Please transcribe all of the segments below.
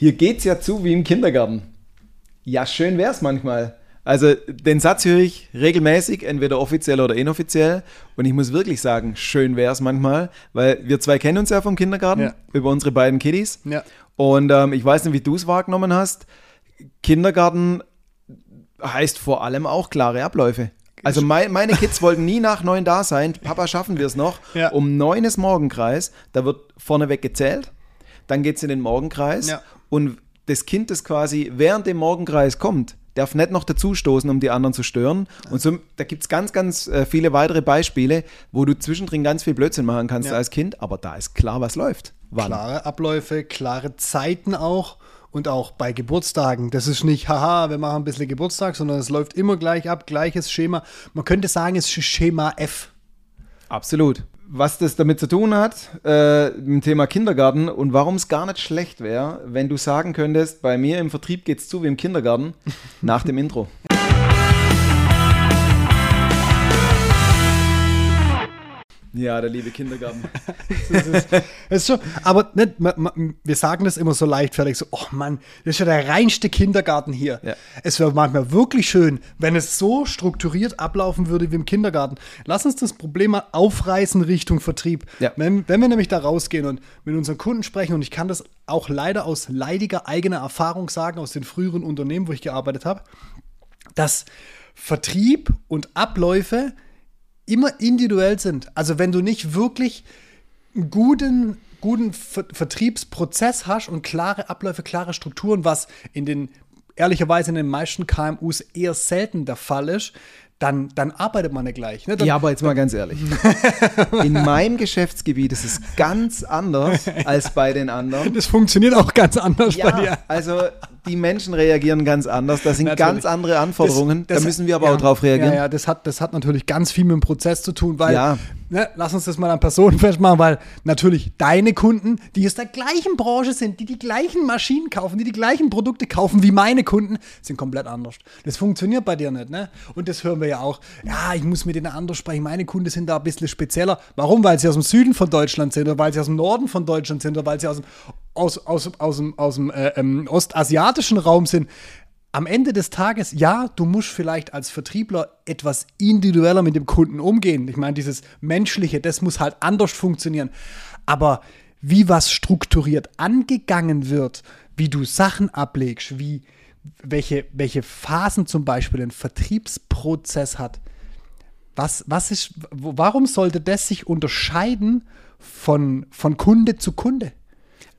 Hier geht's ja zu wie im Kindergarten. Ja, schön wär's manchmal. Also den Satz höre ich regelmäßig, entweder offiziell oder inoffiziell. Und ich muss wirklich sagen, schön wär's manchmal, weil wir zwei kennen uns ja vom Kindergarten Ja. über unsere beiden Kiddies. Ja. Und ähm, ich weiß nicht, wie du es wahrgenommen hast. Kindergarten heißt vor allem auch klare Abläufe. Also mein, meine Kids wollten nie nach neun da sein. Papa, schaffen wir es noch? Ja. Um neun ist Morgenkreis. Da wird vorneweg gezählt. Dann geht es in den Morgenkreis. Und das Kind, das quasi während dem Morgenkreis kommt, darf nicht noch dazustoßen, um die anderen zu stören. Und so, da gibt es ganz, ganz äh, viele weitere Beispiele, wo du zwischendrin ganz viel Blödsinn machen kannst Ja. als Kind. Aber da ist klar, was läuft. Wann. Klare Abläufe, klare Zeiten auch. Und auch bei Geburtstagen. Das ist nicht, haha, wir machen ein bisschen Geburtstag, sondern es läuft immer gleich ab, gleiches Schema. Man könnte sagen, es ist Schema F. Absolut. Was das damit zu tun hat, äh, mit dem Thema Kindergarten und warum es gar nicht schlecht wäre, wenn du sagen könntest, bei mir im Vertrieb geht's zu wie im Kindergarten, nach dem Intro. Ja, der liebe Kindergarten. Es ist schon, aber nicht, ma- ma- wir sagen das immer so leichtfertig, so, oh Mann, das ist ja der reinste Kindergarten hier. Ja. Es wäre manchmal wirklich schön, wenn es so strukturiert ablaufen würde wie im Kindergarten. Lass uns das Problem mal aufreißen Richtung Vertrieb. Ja. Wenn, wenn wir nämlich da rausgehen und mit unseren Kunden sprechen, und ich kann das auch leider aus leidiger eigener Erfahrung sagen, aus den früheren Unternehmen, wo ich gearbeitet habe, dass Vertrieb und Abläufe immer individuell sind. Also wenn du nicht wirklich einen guten, guten Ver Vertriebsprozess hast und klare Abläufe, klare Strukturen, was in den ehrlicherweise in den meisten KMUs eher selten der Fall ist, dann, dann arbeitet man nicht gleich. Ne? Dann, Ja, aber jetzt mal ganz ehrlich. In meinem Geschäftsgebiet ist es ganz anders als bei den anderen. Das funktioniert auch ganz anders bei dir. Ja, also die Menschen reagieren ganz anders. Das sind Natürlich. ganz andere Anforderungen. Das- das- da müssen wir aber ja, auch drauf reagieren. Ja, ja, das hat, das hat natürlich ganz viel mit dem Prozess zu tun, weil, Ja. Ne, lass uns das mal an Personen festmachen, weil natürlich deine Kunden, die aus der gleichen Branche sind, die die gleichen Maschinen kaufen, die die gleichen Produkte kaufen wie meine Kunden, sind komplett anders. Das funktioniert bei dir nicht, ne? Und das hören wir ja auch. Ja, ich muss mit denen anders sprechen. Meine Kunden sind da ein bisschen spezieller. Warum? Weil sie aus dem Süden von Deutschland sind oder weil sie aus dem Norden von Deutschland sind oder weil sie aus dem, aus, aus, aus dem, aus dem äh, ähm, ostasiatischen Raum sind am Ende des Tages, ja, du musst vielleicht als Vertriebler etwas individueller mit dem Kunden umgehen. Ich meine, dieses Menschliche, das muss halt anders funktionieren. Aber wie was strukturiert angegangen wird, wie du Sachen ablegst, wie, welche, welche Phasen zum Beispiel ein Vertriebsprozess hat, was, was ist, warum sollte das sich unterscheiden von, von Kunde zu Kunde?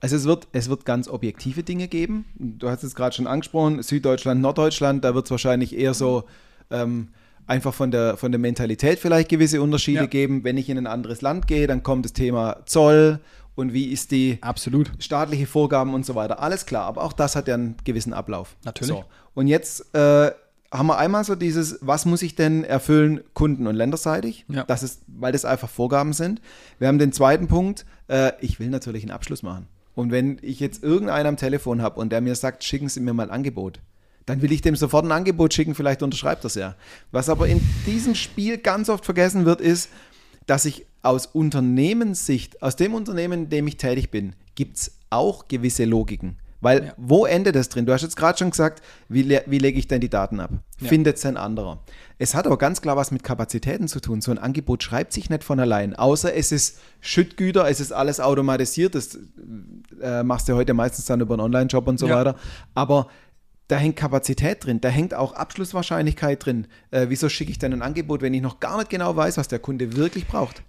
Also es wird, es wird ganz objektive Dinge geben. Du hast es gerade schon angesprochen, Süddeutschland, Norddeutschland, da wird es wahrscheinlich eher so ähm, einfach von der, von der Mentalität vielleicht gewisse Unterschiede Ja. geben. Wenn ich in ein anderes Land gehe, dann kommt das Thema Zoll und wie ist die Absolut. staatliche Vorgaben und so weiter. Alles klar, aber auch das hat ja einen gewissen Ablauf. Natürlich. So. Und jetzt äh, haben wir einmal so dieses, was muss ich denn erfüllen, kunden- und länderseitig? Ja. Das ist, weil das einfach Vorgaben sind. Wir haben den zweiten Punkt, äh, ich will natürlich einen Abschluss machen. Und wenn ich jetzt irgendeinen am Telefon habe und der mir sagt, schicken Sie mir mal ein Angebot, dann will ich dem sofort ein Angebot schicken, vielleicht unterschreibt das ja. Was aber in diesem Spiel ganz oft vergessen wird, ist, dass ich aus Unternehmenssicht, aus dem Unternehmen, in dem ich tätig bin, gibt es auch gewisse Logiken. Weil Ja. wo endet das drin? Du hast jetzt gerade schon gesagt, wie, le wie lege ich denn die Daten ab? Ja. Findet es ein anderer? Es hat aber ganz klar was mit Kapazitäten zu tun. So ein Angebot schreibt sich nicht von allein, außer es ist Schüttgüter, es ist alles automatisiert. Das äh, machst du heute meistens dann über einen Online-Job und so Ja. weiter. Aber da hängt Kapazität drin, da hängt auch Abschlusswahrscheinlichkeit drin. Äh, wieso schicke ich denn ein Angebot, wenn ich noch gar nicht genau weiß, was der Kunde wirklich braucht?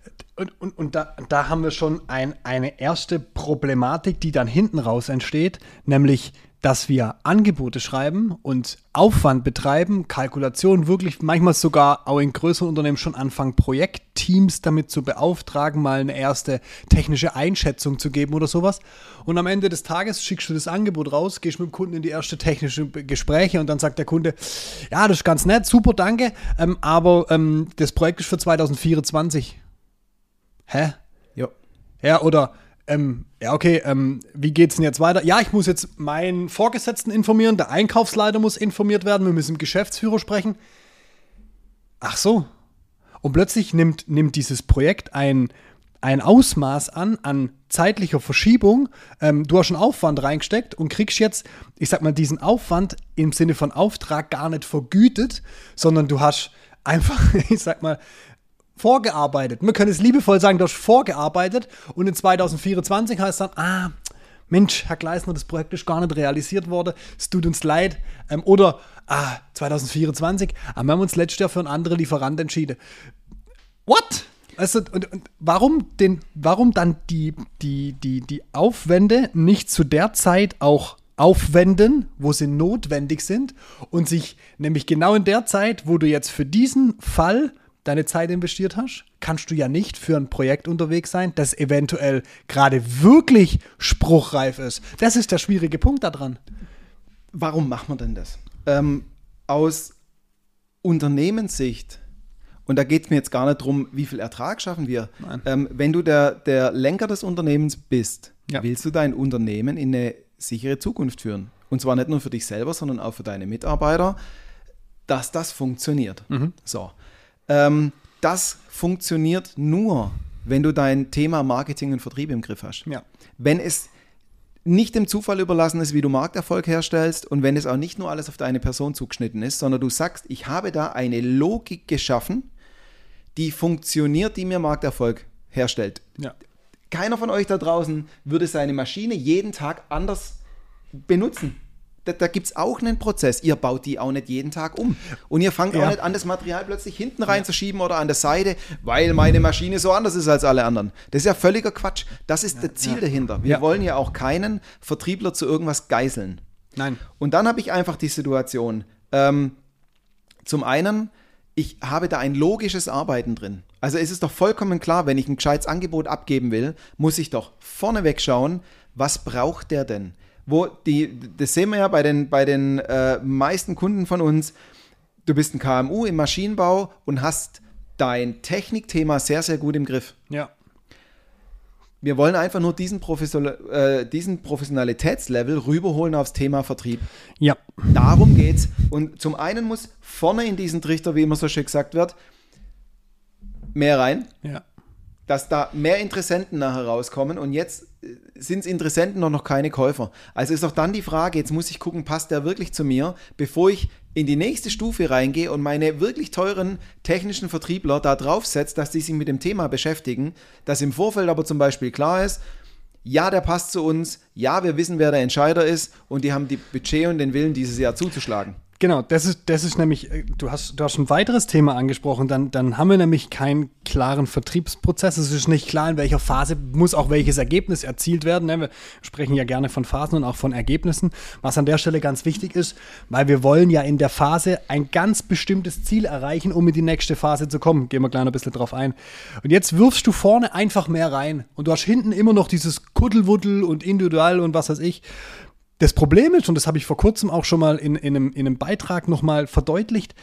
Und, und, und da, da haben wir schon ein, eine erste Problematik, die dann hinten raus entsteht, nämlich, dass wir Angebote schreiben und Aufwand betreiben, Kalkulation wirklich manchmal sogar auch in größeren Unternehmen schon anfangen, Projektteams damit zu beauftragen, mal eine erste technische Einschätzung zu geben oder sowas. Und am Ende des Tages schickst du das Angebot raus, gehst mit dem Kunden in die erste technische Gespräche und dann sagt der Kunde, ja, das ist ganz nett, super, danke, ähm, aber ähm, das Projekt ist für 2024. Hä? Ja. Ja, oder, ähm, ja, okay, ähm, wie geht's denn jetzt weiter? Ja, ich muss jetzt meinen Vorgesetzten informieren, der Einkaufsleiter muss informiert werden, wir müssen mit dem Geschäftsführer sprechen. Ach so. Und plötzlich nimmt, nimmt dieses Projekt ein, ein Ausmaß an, an zeitlicher Verschiebung. Ähm, du hast einen Aufwand reingesteckt und kriegst jetzt, ich sag mal, diesen Aufwand im Sinne von Auftrag gar nicht vergütet, sondern du hast einfach, ich sag mal, vorgearbeitet. Man könnte es liebevoll sagen, du hast vorgearbeitet und in 2024 heißt dann, ah, Mensch, Herr Gleisner, das Projekt ist gar nicht realisiert worden, es tut uns leid. Ähm, oder, ah, 2024, ah, wir haben uns letztes Jahr für einen anderen Lieferant entschieden. What? Also, und, und warum, den, warum dann die, die, die, die Aufwände nicht zu der Zeit auch aufwenden, wo sie notwendig sind und sich nämlich genau in der Zeit, wo du jetzt für diesen Fall deine Zeit investiert hast, kannst du ja nicht für ein Projekt unterwegs sein, das eventuell gerade wirklich spruchreif ist. Das ist der schwierige Punkt daran. Warum machen wir denn das? Ähm, aus Unternehmenssicht, und da geht es mir jetzt gar nicht darum, wie viel Ertrag schaffen wir. Ähm, wenn du der, der Lenker des Unternehmens bist, ja. willst du dein Unternehmen in eine sichere Zukunft führen. Und zwar nicht nur für dich selber, sondern auch für deine Mitarbeiter, dass das funktioniert. Mhm. So. Ähm, das funktioniert nur, wenn du dein Thema Marketing und Vertrieb im Griff hast. Ja. Wenn es nicht dem Zufall überlassen ist, wie du Markterfolg herstellst und wenn es auch nicht nur alles auf deine Person zugeschnitten ist, sondern du sagst, ich habe da eine Logik geschaffen, die funktioniert, die mir Markterfolg herstellt. Ja. Keiner von euch da draußen würde seine Maschine jeden Tag anders benutzen da, da gibt es auch einen Prozess. Ihr baut die auch nicht jeden Tag um. Und ihr fangt ja. auch nicht an, das Material plötzlich hinten reinzuschieben oder an der Seite, weil meine Maschine so anders ist als alle anderen. Das ist ja völliger Quatsch. Das ist ja, das Ziel ja. dahinter. Wir wollen ja auch keinen Vertriebler zu irgendwas geißeln. Nein. Und dann habe ich einfach die Situation. Ähm, zum einen, ich habe da ein logisches Arbeiten drin. Also es ist doch vollkommen klar, wenn ich ein gescheites Angebot abgeben will, muss ich doch vorneweg schauen, was braucht der denn? Wo die, das sehen wir ja bei den, bei den äh, meisten Kunden von uns, du bist ein KMU im Maschinenbau und hast dein Technikthema sehr, sehr gut im Griff. Ja. Wir wollen einfach nur diesen, Profession äh, diesen Professionalitätslevel rüberholen aufs Thema Vertrieb. Ja. Darum geht's. Und zum einen muss vorne in diesen Trichter, wie immer so schön gesagt wird, mehr rein. Ja. Dass da mehr Interessenten nachher rauskommen. Und jetzt sind es Interessenten noch, noch keine Käufer. Also ist auch dann die Frage, jetzt muss ich gucken, passt der wirklich zu mir, bevor ich in die nächste Stufe reingehe und meine wirklich teuren technischen Vertriebler da draufsetze, dass die sich mit dem Thema beschäftigen, dass im Vorfeld aber zum Beispiel klar ist, ja, der passt zu uns, ja, wir wissen, wer der Entscheider ist und die haben die Budget und den Willen, dieses Jahr zuzuschlagen. Genau, das ist, das ist nämlich, äh, du hast, du hast ein weiteres Thema angesprochen, dann, dann haben wir nämlich keinen klaren Vertriebsprozess. Es ist nicht klar, in welcher Phase muss auch welches Ergebnis erzielt werden. Ne? Wir sprechen ja gerne von Phasen und auch von Ergebnissen, was an der Stelle ganz wichtig ist, weil wir wollen ja in der Phase ein ganz bestimmtes Ziel erreichen, um in die nächste Phase zu kommen. Gehen wir gleich ein bisschen drauf ein. Und jetzt wirfst du vorne einfach mehr rein und du hast hinten immer noch dieses Kuddelwuddel und individual und was weiß ich. Das Problem ist, und das habe ich vor kurzem auch schon mal in, in, einem, in einem Beitrag nochmal verdeutlicht,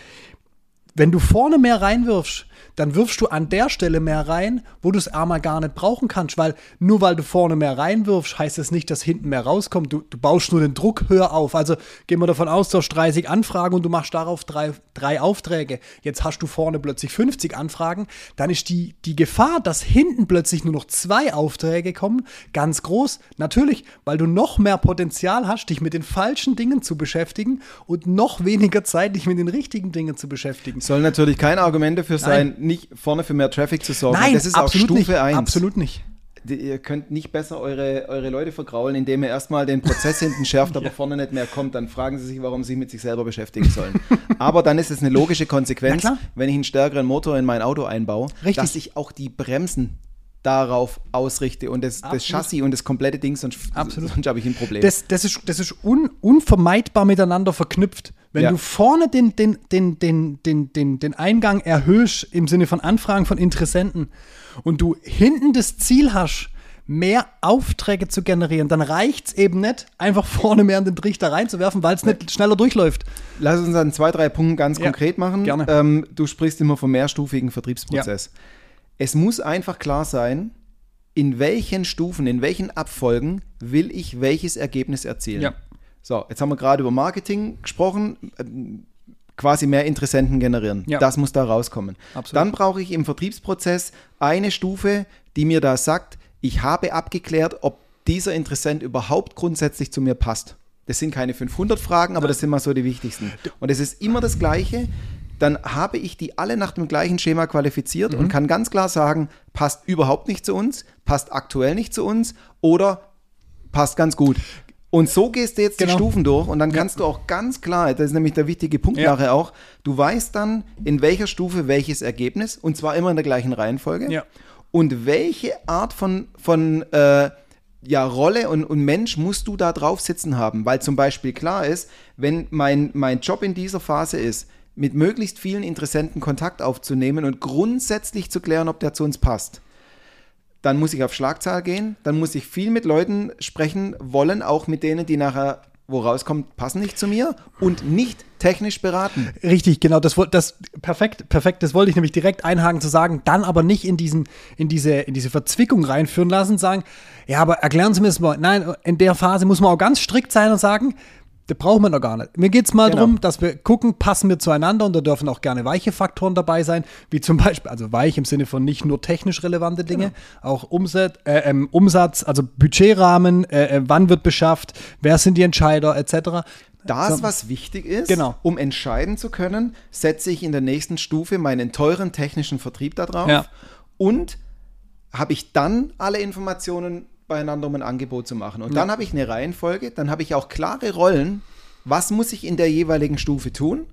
wenn du vorne mehr reinwirfst, dann wirfst du an der Stelle mehr rein, wo du es einmal gar nicht brauchen kannst, weil nur weil du vorne mehr reinwirfst, heißt das nicht, dass hinten mehr rauskommt. Du, du baust nur den Druck höher auf. Also gehen wir davon aus, du hast 30 Anfragen und du machst darauf drei, drei Aufträge. Jetzt hast du vorne plötzlich 50 Anfragen. Dann ist die, die Gefahr, dass hinten plötzlich nur noch zwei Aufträge kommen, ganz groß. Natürlich, weil du noch mehr Potenzial hast, dich mit den falschen Dingen zu beschäftigen und noch weniger Zeit, dich mit den richtigen Dingen zu beschäftigen. Soll natürlich kein Argument dafür sein, Nein nicht vorne für mehr Traffic zu sorgen. Nein, das ist absolut auch Stufe nicht, 1. Absolut nicht. Ihr könnt nicht besser eure, eure Leute vergraulen, indem ihr erstmal den Prozess hinten schärft, aber ja. vorne nicht mehr kommt. Dann fragen sie sich, warum sie mit sich selber beschäftigen sollen. aber dann ist es eine logische Konsequenz, wenn ich einen stärkeren Motor in mein Auto einbaue, Richtig. dass ich auch die Bremsen darauf ausrichte und das, das Chassis und das komplette Ding, sonst, sonst habe ich ein Problem. Das, das ist, das ist un, unvermeidbar miteinander verknüpft. Wenn ja. du vorne den, den, den, den, den, den, den Eingang erhöhst im Sinne von Anfragen von Interessenten und du hinten das Ziel hast, mehr Aufträge zu generieren, dann reicht es eben nicht, einfach vorne mehr in den Trichter reinzuwerfen, weil es nicht schneller durchläuft. Lass uns an zwei, drei Punkten ganz ja, konkret machen. Gerne. Ähm, du sprichst immer vom mehrstufigen Vertriebsprozess. Ja. Es muss einfach klar sein, in welchen Stufen, in welchen Abfolgen will ich welches Ergebnis erzielen. Ja. So, jetzt haben wir gerade über Marketing gesprochen. quasi mehr Interessenten generieren. Ja. Das muss da rauskommen. Absolut. Dann brauche ich im Vertriebsprozess eine Stufe, die mir da sagt, ich habe abgeklärt, ob dieser Interessent überhaupt grundsätzlich zu mir passt. Das sind keine 500 Fragen, aber das sind mal so die wichtigsten. Und es ist immer das Gleiche. Dann habe ich die alle nach dem gleichen Schema qualifiziert Mhm. und kann ganz klar sagen, passt überhaupt nicht zu uns, passt aktuell nicht zu uns oder passt ganz gut. Und so gehst du jetzt Genau. die Stufen durch und dann kannst du auch ganz klar, das ist nämlich der wichtige Punkt Ja. nachher auch, du weißt dann, in welcher Stufe welches Ergebnis und zwar immer in der gleichen Reihenfolge Ja. und welche Art von, von äh, ja, Rolle und, und Mensch musst du da drauf sitzen haben, weil zum Beispiel klar ist, wenn mein, mein Job in dieser Phase ist, mit möglichst vielen Interessenten Kontakt aufzunehmen und grundsätzlich zu klären, ob der zu uns passt dann muss ich auf Schlagzahl gehen, dann muss ich viel mit Leuten sprechen wollen, auch mit denen, die nachher, wo rauskommt, passen nicht zu mir und nicht technisch beraten. Richtig, genau, das, das perfekt, perfekt, das wollte ich nämlich direkt einhaken zu sagen, dann aber nicht in diesen, in diese, in diese Verzwickung reinführen lassen, sagen, ja, aber erklären Sie mir das mal. Nein, in der Phase muss man auch ganz strikt sein und sagen, das brauchen wir noch gar nicht. Mir geht es mal Genau. darum, dass wir gucken, passen wir zueinander und da dürfen auch gerne weiche Faktoren dabei sein, wie zum Beispiel, also weich im Sinne von nicht nur technisch relevante Dinge, auch Umsatz, äh, ähm, Umsatz, also Budgetrahmen, äh, äh, wann wird beschafft, wer sind die Entscheider, etc. Das, So. was wichtig ist, Genau. um entscheiden zu können, setze ich in der nächsten Stufe meinen teuren technischen Vertrieb da drauf Ja. und habe ich dann alle Informationen beieinander, um ein Angebot zu machen. Und dann habe ich eine Reihenfolge, dann habe ich auch klare Rollen, was muss ich in der jeweiligen Stufe tun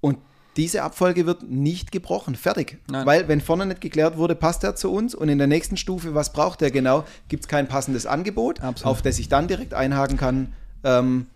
und diese Abfolge wird nicht gebrochen, fertig. Nein. Weil wenn vorne nicht geklärt wurde, passt er zu uns und in der nächsten Stufe, was braucht er genau, gibt es kein passendes Angebot, Absolut. auf das ich dann direkt einhaken kann, ähm,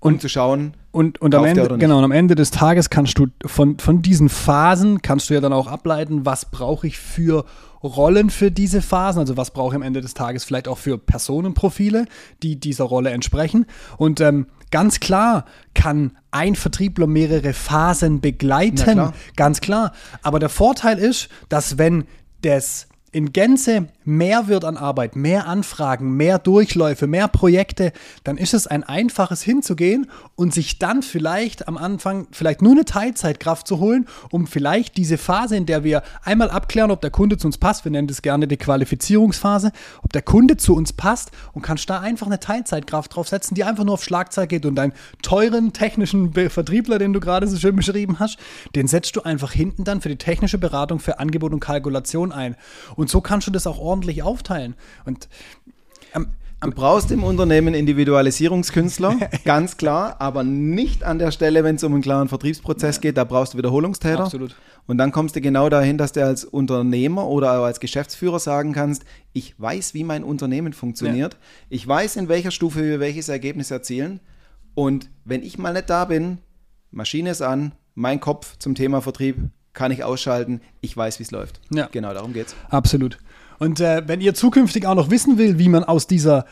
um zu schauen, Und, und am Ende, genau, und am Ende des Tages kannst du von, von diesen Phasen kannst du ja dann auch ableiten, was brauche ich für Rollen für diese Phasen, also was brauche ich am Ende des Tages vielleicht auch für Personenprofile, die dieser Rolle entsprechen. Und ähm, ganz klar kann ein Vertriebler mehrere Phasen begleiten, klar. ganz klar. Aber der Vorteil ist, dass wenn das in Gänze mehr wird an Arbeit, mehr Anfragen, mehr Durchläufe, mehr Projekte, dann ist es ein einfaches hinzugehen und sich dann vielleicht am Anfang vielleicht nur eine Teilzeitkraft zu holen, um vielleicht diese Phase, in der wir einmal abklären, ob der Kunde zu uns passt, wir nennen das gerne die Qualifizierungsphase, ob der Kunde zu uns passt und kannst da einfach eine Teilzeitkraft draufsetzen, die einfach nur auf Schlagzahl geht und deinen teuren technischen Vertriebler, den du gerade so schön beschrieben hast, den setzt du einfach hinten dann für die technische Beratung für Angebot und Kalkulation ein. Und so kannst du das auch ordentlich aufteilen. Und am, Du brauchst im Unternehmen Individualisierungskünstler, ganz klar, aber nicht an der Stelle, wenn es um einen klaren Vertriebsprozess geht, da brauchst du Wiederholungstäter. Absolut. Und dann kommst du genau dahin, dass du als Unternehmer oder auch als Geschäftsführer sagen kannst, ich weiß, wie mein Unternehmen funktioniert, ich weiß, in welcher Stufe wir welches Ergebnis erzielen und wenn ich mal nicht da bin, Maschine ist an, mein Kopf zum Thema Vertrieb kann ich ausschalten, ich weiß, wie es läuft. Ja. Genau, darum geht's. Absolut. Und äh, wenn ihr zukünftig auch noch wissen will, wie man aus dieser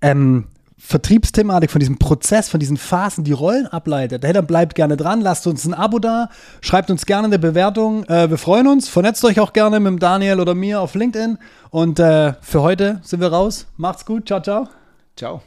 ähm, Vertriebsthematik, von diesem Prozess, von diesen Phasen die Rollen ableitet, hey, dann bleibt gerne dran, lasst uns ein Abo da, schreibt uns gerne eine Bewertung. Äh, wir freuen uns, vernetzt euch auch gerne mit Daniel oder mir auf LinkedIn. Und äh, für heute sind wir raus. Macht's gut, ciao, ciao. Ciao.